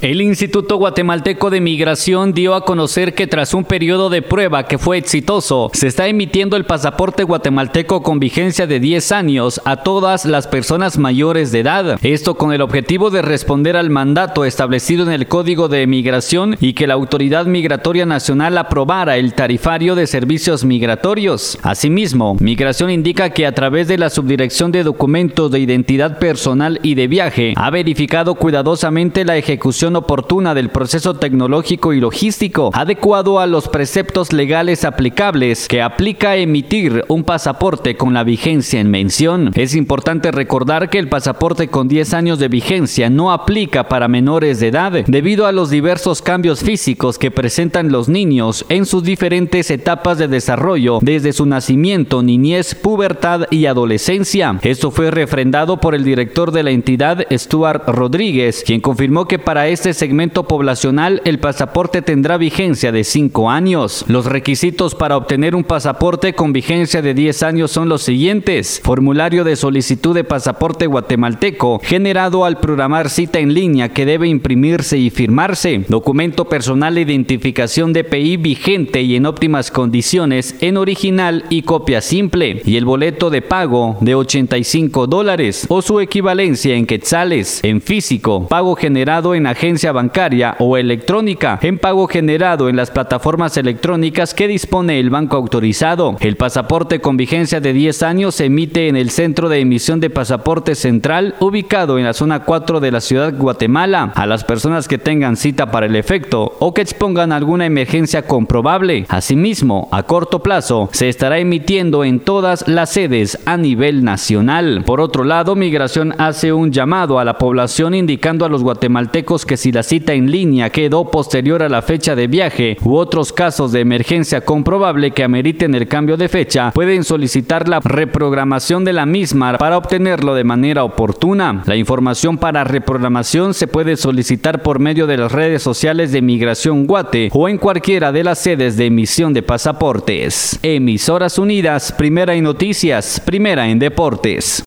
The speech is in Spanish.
El Instituto Guatemalteco de Migración dio a conocer que tras un periodo de prueba que fue exitoso, se está emitiendo el pasaporte guatemalteco con vigencia de 10 años a todas las personas mayores de edad. Esto con el objetivo de responder al mandato establecido en el Código de Migración y que la Autoridad Migratoria Nacional aprobara el tarifario de servicios migratorios. Asimismo, Migración indica que a través de la Subdirección de Documentos de Identidad Personal y de Viaje ha verificado cuidadosamente la ejecución oportuna del proceso tecnológico y logístico, adecuado a los preceptos legales aplicables que aplica emitir un pasaporte con la vigencia en mención. Es importante recordar que el pasaporte con 10 años de vigencia no aplica para menores de edad, debido a los diversos cambios físicos que presentan los niños en sus diferentes etapas de desarrollo, desde su nacimiento, niñez, pubertad y adolescencia. Esto fue refrendado por el director de la entidad, Stuart Rodríguez, quien confirmó que para segmento poblacional el pasaporte tendrá vigencia de 5 años. Los requisitos para obtener un pasaporte con vigencia de 10 años son los siguientes. Formulario de solicitud de pasaporte guatemalteco generado al programar cita en línea que debe imprimirse y firmarse. Documento personal de identificación DPI vigente y en óptimas condiciones en original y copia simple. Y el boleto de pago de 85 dólares o su equivalencia en quetzales en físico. Pago generado en bancaria o electrónica en pago generado en las plataformas electrónicas que dispone el banco autorizado. El pasaporte con vigencia de 10 años se emite en el Centro de Emisión de Pasaporte Central ubicado en la zona 4 de la ciudad Guatemala a las personas que tengan cita para el efecto o que expongan alguna emergencia comprobable. Asimismo, a corto plazo se estará emitiendo en todas las sedes a nivel nacional. Por otro lado, Migración hace un llamado a la población indicando a los guatemaltecos que si la cita en línea quedó posterior a la fecha de viaje u otros casos de emergencia comprobable que ameriten el cambio de fecha, pueden solicitar la reprogramación de la misma para obtenerlo de manera oportuna. La información para reprogramación se puede solicitar por medio de las redes sociales de Migración Guate o en cualquiera de las sedes de emisión de pasaportes. Emisoras Unidas, primera en noticias, primera en deportes.